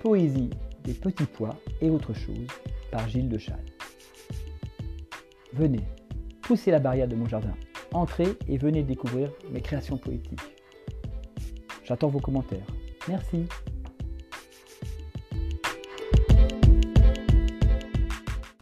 Poésie des petits pois et autre chose par Gilles de Châle. Venez, poussez la barrière de mon jardin, entrez et venez découvrir mes créations poétiques. J'attends vos commentaires. Merci.